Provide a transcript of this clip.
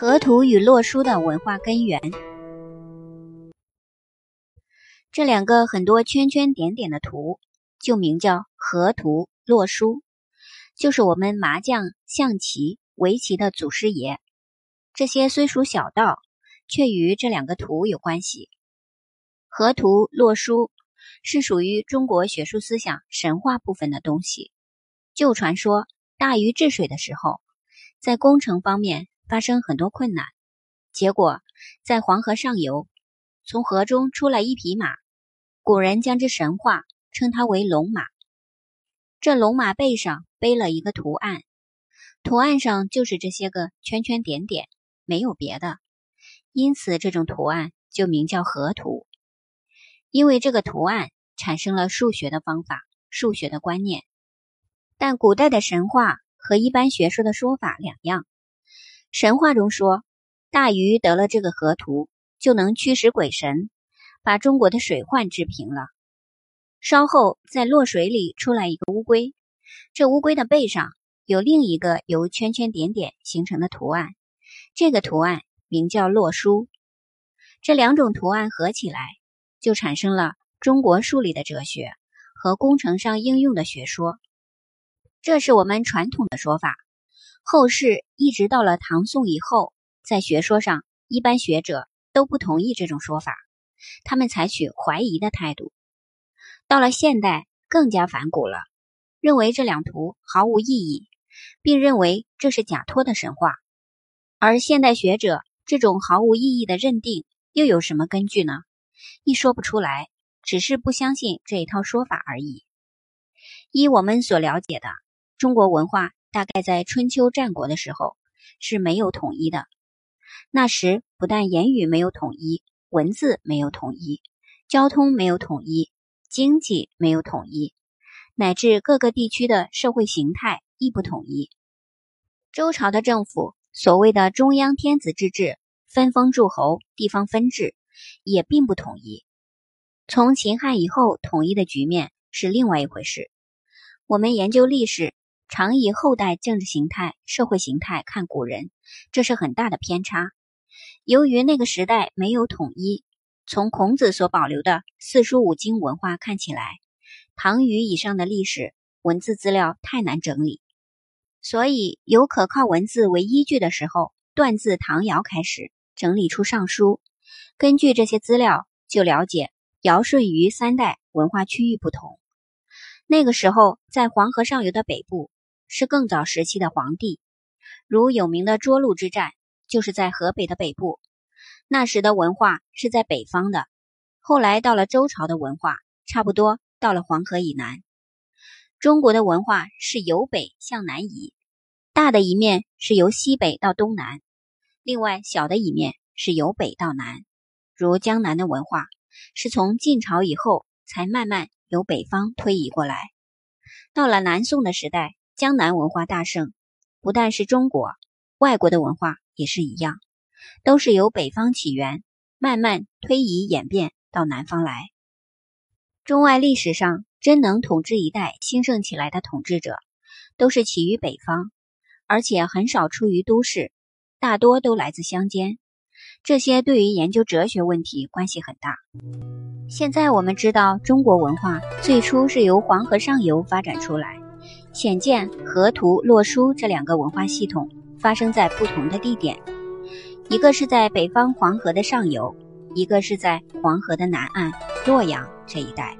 河图与洛书的文化根源，这两个很多圈圈点点的图，就名叫河图洛书，就是我们麻将、象棋、围棋的祖师爷。这些虽属小道，却与这两个图有关系。河图洛书是属于中国学术思想神话部分的东西。旧传说大禹治水的时候，在工程方面。发生很多困难，结果在黄河上游，从河中出来一匹马，古人将之神话，称它为龙马。这龙马背上背了一个图案，图案上就是这些个圈圈点点，没有别的，因此这种图案就名叫河图。因为这个图案产生了数学的方法、数学的观念，但古代的神话和一般学说的说法两样。神话中说，大禹得了这个河图，就能驱使鬼神，把中国的水患治平了。稍后，在洛水里出来一个乌龟，这乌龟的背上有另一个由圈圈点点形成的图案，这个图案名叫洛书。这两种图案合起来，就产生了中国数理的哲学和工程上应用的学说。这是我们传统的说法。后世一直到了唐宋以后，在学说上，一般学者都不同意这种说法，他们采取怀疑的态度。到了现代，更加反骨了，认为这两图毫无意义，并认为这是假托的神话。而现代学者这种毫无意义的认定，又有什么根据呢？一说不出来，只是不相信这一套说法而已。依我们所了解的，中国文化。大概在春秋战国的时候是没有统一的。那时不但言语没有统一，文字没有统一，交通没有统一，经济没有统一，乃至各个地区的社会形态亦不统一。周朝的政府所谓的中央天子之治，分封诸侯，地方分治，也并不统一。从秦汉以后统一的局面是另外一回事。我们研究历史。常以后代政治形态、社会形态看古人，这是很大的偏差。由于那个时代没有统一，从孔子所保留的四书五经文化看起来，唐虞以上的历史文字资料太难整理，所以有可靠文字为依据的时候，断自唐尧开始整理出《尚书》，根据这些资料就了解尧舜禹三代文化区域不同。那个时候，在黄河上游的北部。是更早时期的皇帝，如有名的涿鹿之战，就是在河北的北部。那时的文化是在北方的，后来到了周朝的文化，差不多到了黄河以南。中国的文化是由北向南移，大的一面是由西北到东南，另外小的一面是由北到南。如江南的文化，是从晋朝以后才慢慢由北方推移过来，到了南宋的时代。江南文化大盛，不但是中国，外国的文化也是一样，都是由北方起源，慢慢推移演变到南方来。中外历史上真能统治一代兴盛起来的统治者，都是起于北方，而且很少出于都市，大多都来自乡间。这些对于研究哲学问题关系很大。现在我们知道，中国文化最初是由黄河上游发展出来。显见河图洛书这两个文化系统发生在不同的地点，一个是在北方黄河的上游，一个是在黄河的南岸洛阳这一带。